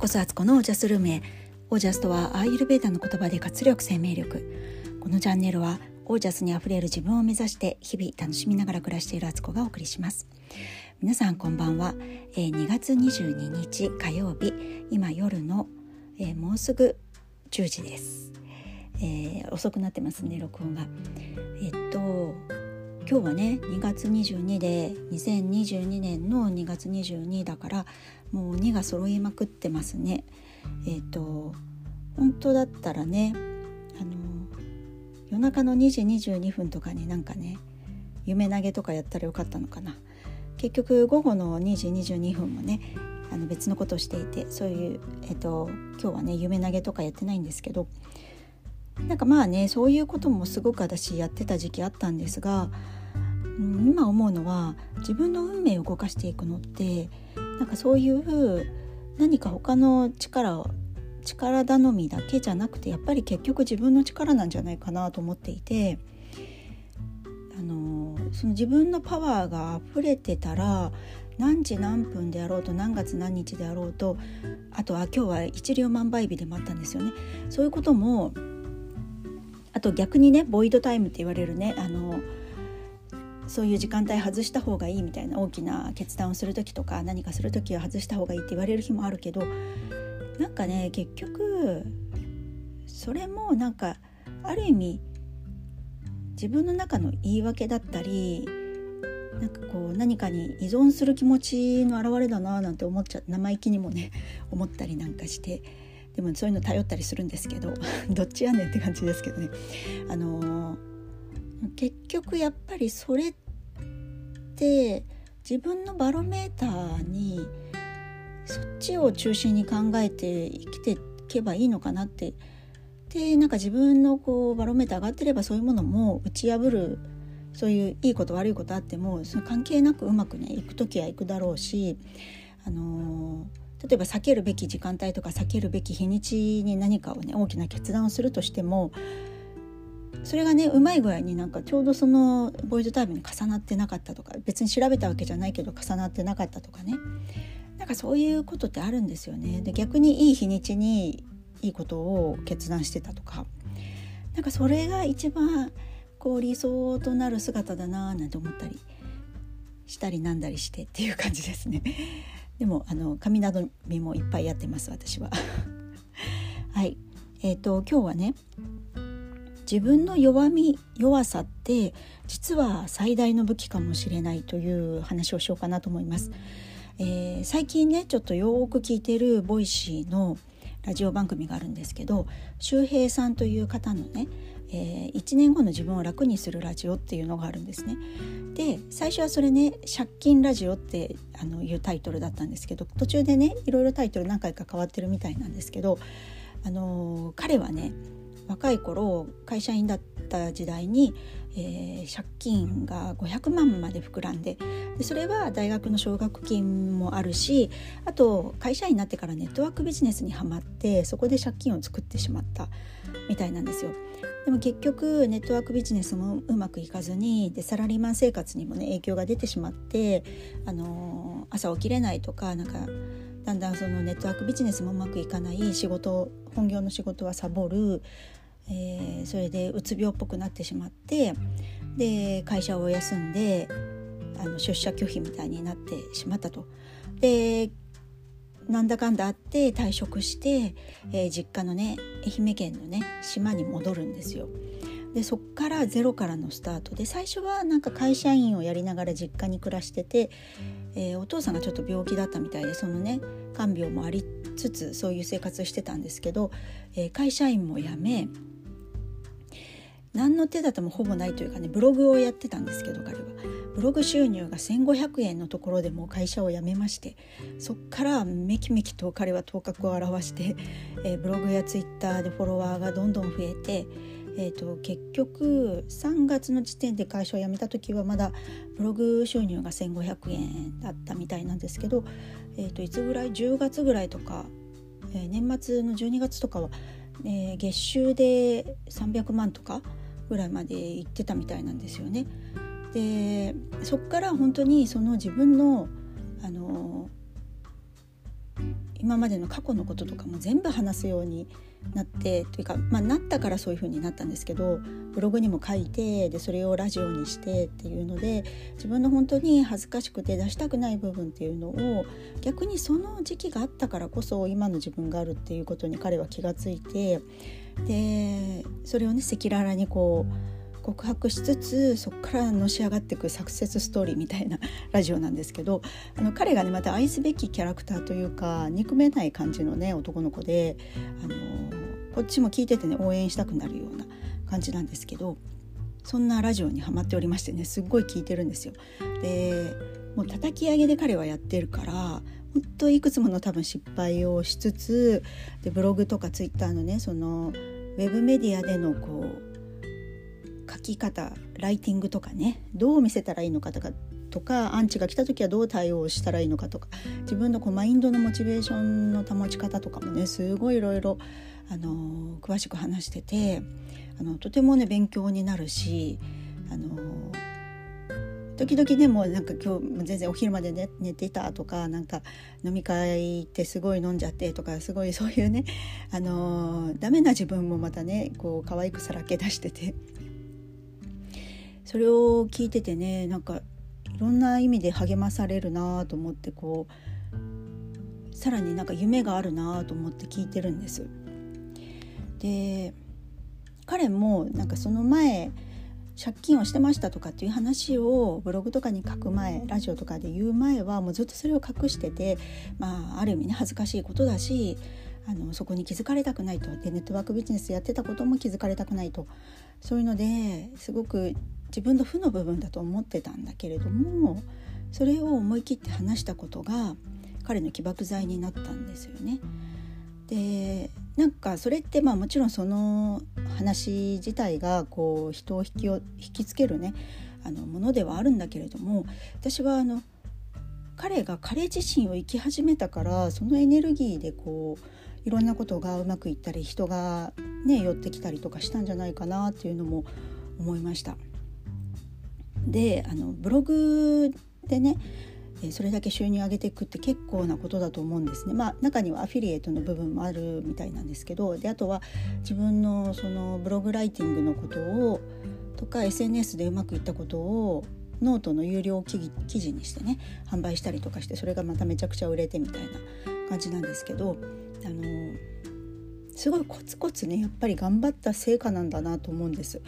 こそアツコのオージャスルームへオージャスとはアーユルベーダの言葉で活力生命力。このチャンネルはオージャスにあふれる自分を目指して日々楽しみながら暮らしているアツコがお送りします。皆さんこんばんは、え、2月22日火曜日。今夜の、え、もうすぐ10時です、えー、遅くなってますね録音が。えっ今日はね2月22で2022年の2月22だからもう2が揃いまくってますね。えっ、ー、と本当だったらねあの夜中の2時22分とかになんかね夢投げとかやったらよかったのかな。結局午後の2時22分もねあの別のことをしていてそういう、えっと、今日はね夢投げとかやってないんですけどなんかまあねそういうこともすごく私やってた時期あったんですが、うん、今思うのは自分の運命を動かしていくのってなんかそういう何か他の力を力頼みだけじゃなくてやっぱり結局自分の力なんじゃないかなと思っていてあのその自分のパワーが溢れてたら何時何分であろうと何月何日であろうとあとは今日は一粒万倍日でもあったんですよね。そういうこともあと逆にねボイドタイムって言われるねあのそういう時間帯外した方がいいみたいな大きな決断をする時とか何かする時は外した方がいいって言われる日もあるけどなんかね結局それもなんかある意味自分の中の言い訳だったりなんかこう何かに依存する気持ちの表れだななんて思っちゃ生意気にもね 思ったりなんかしてでもそういうの頼ったりするんですけど どっちやねんって感じですけどね。あのー、結局やっぱりそれて自分のバロメーターにそっちを中心に考えて生きていけばいいのかなって。でなんか自分のこうバロメーター上がってればそういうものも打ち破るそういういいこと悪いことあってもその関係なくうまくね行く時は行くだろうし、あのー、例えば避けるべき時間帯とか避けるべき日にちに何かをね大きな決断をするとしてもそれがねうまい具合になんかちょうどそのボイドタイムに重なってなかったとか別に調べたわけじゃないけど重なってなかったとかねなんかそういうことってあるんですよね。で逆にいい日にちにいいことを決断してたとかなんかそれが一番こう理想となる姿だななんて思ったりしたりなんだりしてっていう感じですね。でもあの髪などみもいっぱいやってます私は。はいえー、と今日はね自分の弱み弱さって実は最大の武器かもしれないという話をしようかなと思います。えー、最近ねちょっとよく聞いてる Voicy のラジオ番組があるんですけど周平さんという方のね、えー、1年後の自分を楽にするラジオっていうのがあるんですね。で最初はそれね「借金ラジオ」ってあのいうタイトルだったんですけど途中でねいろいろタイトル何回か変わってるみたいなんですけど、あのー、彼はね若い頃会社員だった時代に、えー、借金が500万まで膨らんででそれは大学の奨学金もあるしあと会社員になってからネットワークビジネスにはまってそこで借金を作ってしまったみたいなんですよ。でも結局ネットワークビジネスもうまくいかずにでサラリーマン生活にもね影響が出てしまって、あのー、朝起きれないとかなんかだんだんそのネットワークビジネスもうまくいかない仕事本業の仕事はサボるえー、それでうつ病っぽくなってしまってで会社を休んであの出社拒否みたいになってしまったと。でなんだかんだあって退職して、えー、実家のね愛媛県のね島に戻るんですよ。でそっからゼロからのスタートで最初はなんか会社員をやりながら実家に暮らしてて、えー、お父さんがちょっと病気だったみたいでそのね看病もありつつそういう生活してたんですけど、えー、会社員も辞め何の手立てもほぼないというかねブログをやってたんですけど彼は。ブログ収入が1,500円のところでもう会社を辞めましてそっからめきめきと彼は頭角を現して、えー、ブログやツイッターでフォロワーがどんどん増えて、えーと、結局3月の時点で会社を辞めた時はまだブログ収入が1,500円だったみたいなんですけど、えーと、いつぐらい？10月ぐらいとか、えー、年末の12月とかは、えー、月収で300万とか。ぐらいまで行ってたみたいなんですよね。でそっから本当にその自分のあの今までの過去のこととかも全部話すようになってというか、まあ、なったからそういう風になったんですけどブログにも書いてでそれをラジオにしてっていうので自分の本当に恥ずかしくて出したくない部分っていうのを逆にその時期があったからこそ今の自分があるっていうことに彼は気がついてでそれをね赤裸々にこう告白しつつそこからのし上がっていくサクセスストーリーみたいな ラジオなんですけどあの彼がねまた愛すべきキャラクターというか憎めない感じのね男の子であのこっちも聞いててね応援したくなるような感じなんですけどそんなラジオにハマっておりましてねすっごい聞いてるんですよ。でもう叩き上げで彼はやってるから本当いくつもの多分失敗をしつつでブログとかツイッターのねそのウェブメディアでのこうき方ライティングとかねどう見せたらいいのかとかとかアンチが来た時はどう対応したらいいのかとか自分のこうマインドのモチベーションの保ち方とかもねすごいいろいろあの詳しく話しててあのとてもね勉強になるしあの時々ねもうなんか今日全然お昼まで寝寝てたとかなんか飲み会行ってすごい飲んじゃってとかすごい そういうねあのダメな自分もまたねこう可愛くさらけ出してて。それを聞いててねなんかいろんな意味で励まされるなと思ってこうさらになんか夢があるなと思って聞いてるんです。で彼もなんかその前借金をしてましたとかっていう話をブログとかに書く前ラジオとかで言う前はもうずっとそれを隠しててまあある意味ね恥ずかしいことだしあのそこに気づかれたくないとでネットワークビジネスやってたことも気づかれたくないとそういうのですごく自分の負の部分だと思ってたんだけれどもそれを思い切って話したことが彼の起爆剤になったんですよね。でなんかそれってまあもちろんその話自体がこう人を引きを引きつけるねあのものではあるんだけれども私はあの彼が彼自身を生き始めたからそのエネルギーでこういろんなことがうまくいったり人がね寄ってきたりとかしたんじゃないかなっていうのも思いました。であのブログでねそれだけ収入上げていくって結構なことだと思うんですね。まあ中にはアフィリエイトの部分もあるみたいなんですけどであとは自分のそのブログライティングのことをとか SNS でうまくいったことをノートの有料記事にしてね販売したりとかしてそれがまためちゃくちゃ売れてみたいな感じなんですけどあのすごいコツコツねやっぱり頑張った成果なんだなと思うんです。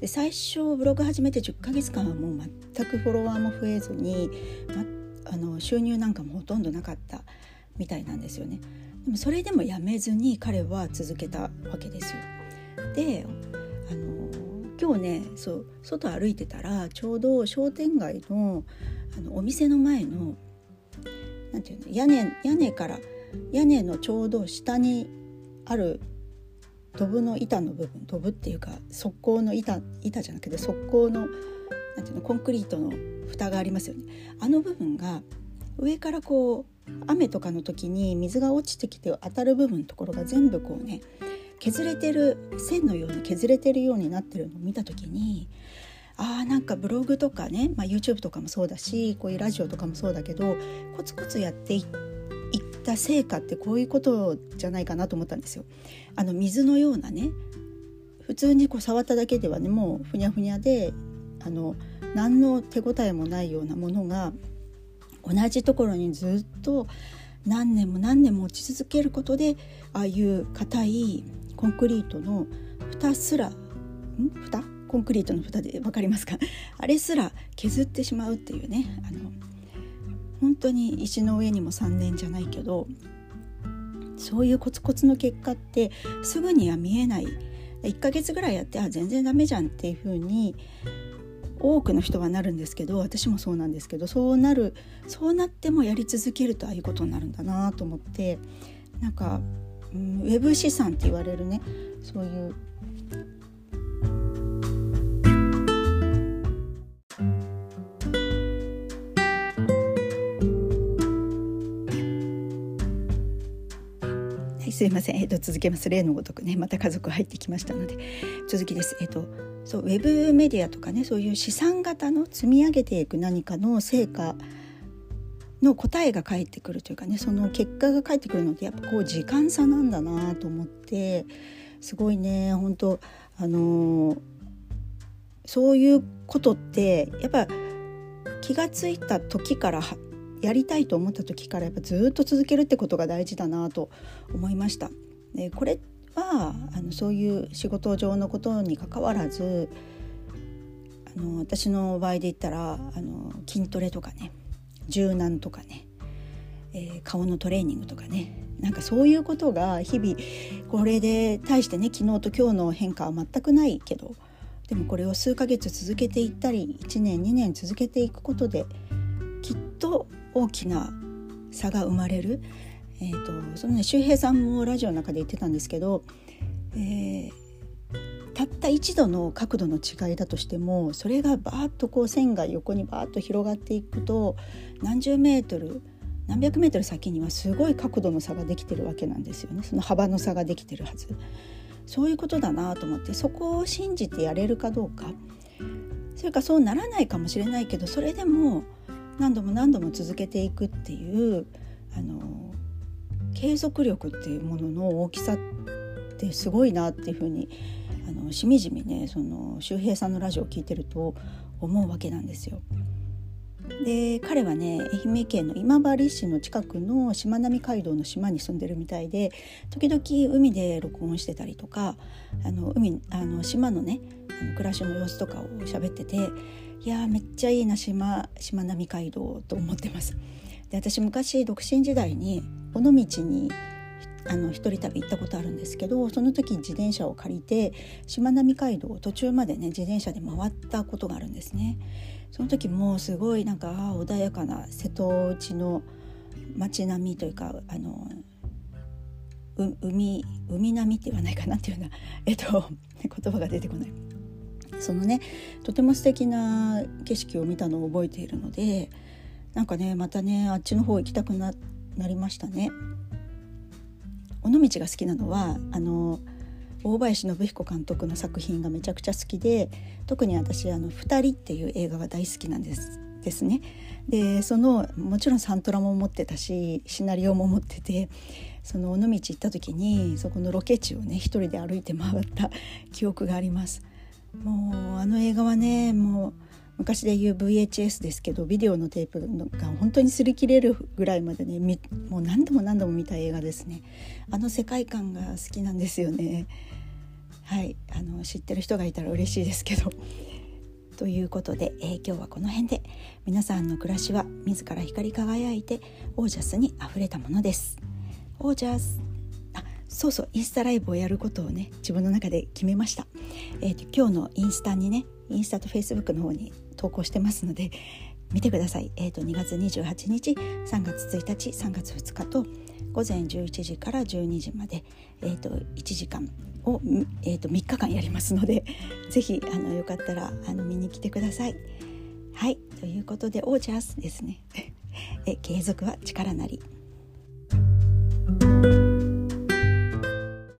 で最初ブログ始めて10ヶ月間はもう全くフォロワーも増えずに、ま、あの収入なんかもほとんどなかったみたいなんですよね。でもそれでもやめずに彼は続けたわけですよ。であの今日ねそう外歩いてたらちょうど商店街のあのお店の前のなんていうの屋根屋根から屋根のちょうど下にあるドブの板の部分ドブっていうか側溝の板板じゃなくて側溝のなんていうのコンクリートの蓋がありますよね。あの部分が上からこう雨とかの時に水が落ちてきて当たる部分のところが全部こうね削れてる線のように削れてるようになってるのを見た時にあーなんかブログとかね、まあ、YouTube とかもそうだしこういうラジオとかもそうだけどコツコツやっていってた成果ってこういうことじゃないかなと思ったんですよ。あの水のようなね普通にこう触っただけではねもうふにゃふにゃであの何の手応えもないようなものが同じところにずっと何年も何年も落ち続けることでああいう硬いコンクリートの蓋すらん？蓋？コンクリートの蓋で分かりますか？あれすら削ってしまうっていうねあの本当に石の上にも3年じゃないけどそういうコツコツの結果ってすぐには見えない。1ヶ月ぐらいやってあ全然ダメじゃんっていう風に多くの人はなるんですけど私もそうなんですけどそうなるそうなってもやり続けるとああいうことになるんだなと思ってなんか、うん、ウェブ資産って言われるねそういうすいません、えっと、続けます。例のごとくね。また家族入ってきましたので。続きです。えっとそうウェブメディアとかねそういう資産型の積み上げていく何かの成果の答えが返ってくるというかねその結果が返ってくるのってやっぱこう時間差なんだなと思ってすごいね本当あのー、そういうことってやっぱ気が付いた時からやりたいと思った時からやっぱずっと続けるってことが大事だなと思いました。でこれはあのそういう仕事上のことにかかわらずあの私の場合で言ったらあの筋トレとかね柔軟とかね、えー、顔のトレーニングとかねなんかそういうことが日々これで対してね昨日と今日の変化は全くないけどでもこれを数ヶ月続けていったり1年2年続けていくことできっと大きな差が生まれる、えーと、そのね周平さんもラジオの中で言ってたんですけど、えー、たった1度の角度の違いだとしてもそれがバーッとこう線が横にバーッと広がっていくと何十メートル何百メートル先にはすごい角度の差ができてるわけなんですよね。その幅の差ができてるはず。そういうことだなと思ってそこを信じてやれるかどうか。それかそうならないかもしれないけどそれでも何度も何度も続けていくっていうあの継続力っていうものの大きさってすごいなっていうふうにあのしみじみねその周平さんのラジオを聞いてると思うわけなんですよ。で彼はね愛媛県の今治市の近くのしまなみ海道の島に住んでるみたいで時々海で録音してたりとかあの海あの島のねあの暮らしの様子とかを喋ってていやめっちゃいいな島しまなみ海道と思ってます。で私昔独身時代に尾道にあの一人旅行ったことあるんですけどその時自転車を借りてしまなみ海道を途中までね自転車で回ったことがあるんですね。その時もすごいなんか穏やかな瀬戸内の街並みというかあの海海並みって言わないかなっていうような、えっと、言葉が出てこない。そのねとても素敵な景色を見たのを覚えているのでなんかねまたねあっちの方行きたくなりましたね。尾道が好きなのはあの大林信彦監督の作品がめちゃくちゃ好きで特に私あの「二人」っていう映画が大好きなんですですね。でそのもちろんサントラも持ってたしシナリオも持っててその尾道行った時にそこのロケ地をね一人で歩いて回った記憶があります。もうあの映画はねもう昔で言う VHS ですけどビデオのテープが本当に擦り切れるぐらいまでねもう何度も何度も見た映画ですね。あの世界観が好きなんですよね。はい。あの知ってる人がいたら嬉しいですけど。ということで、えー、今日はこの辺で。皆さんの暮らしは自ら光り輝いてオージャスにあふれたものです。オージャス。そうそうインスタライブをやることをね自分の中で決めました、えーと今日のインスタにねインスタとフェイスブックの方に投稿してますので見てください。えーと、2月28日3月1日3月2日と午前11時から12時まで、えーと、1時間を、えーと、3日間やりますので 是非あのよかったらあの見に来てください。はいということでオージャースですね。え継続は力なり。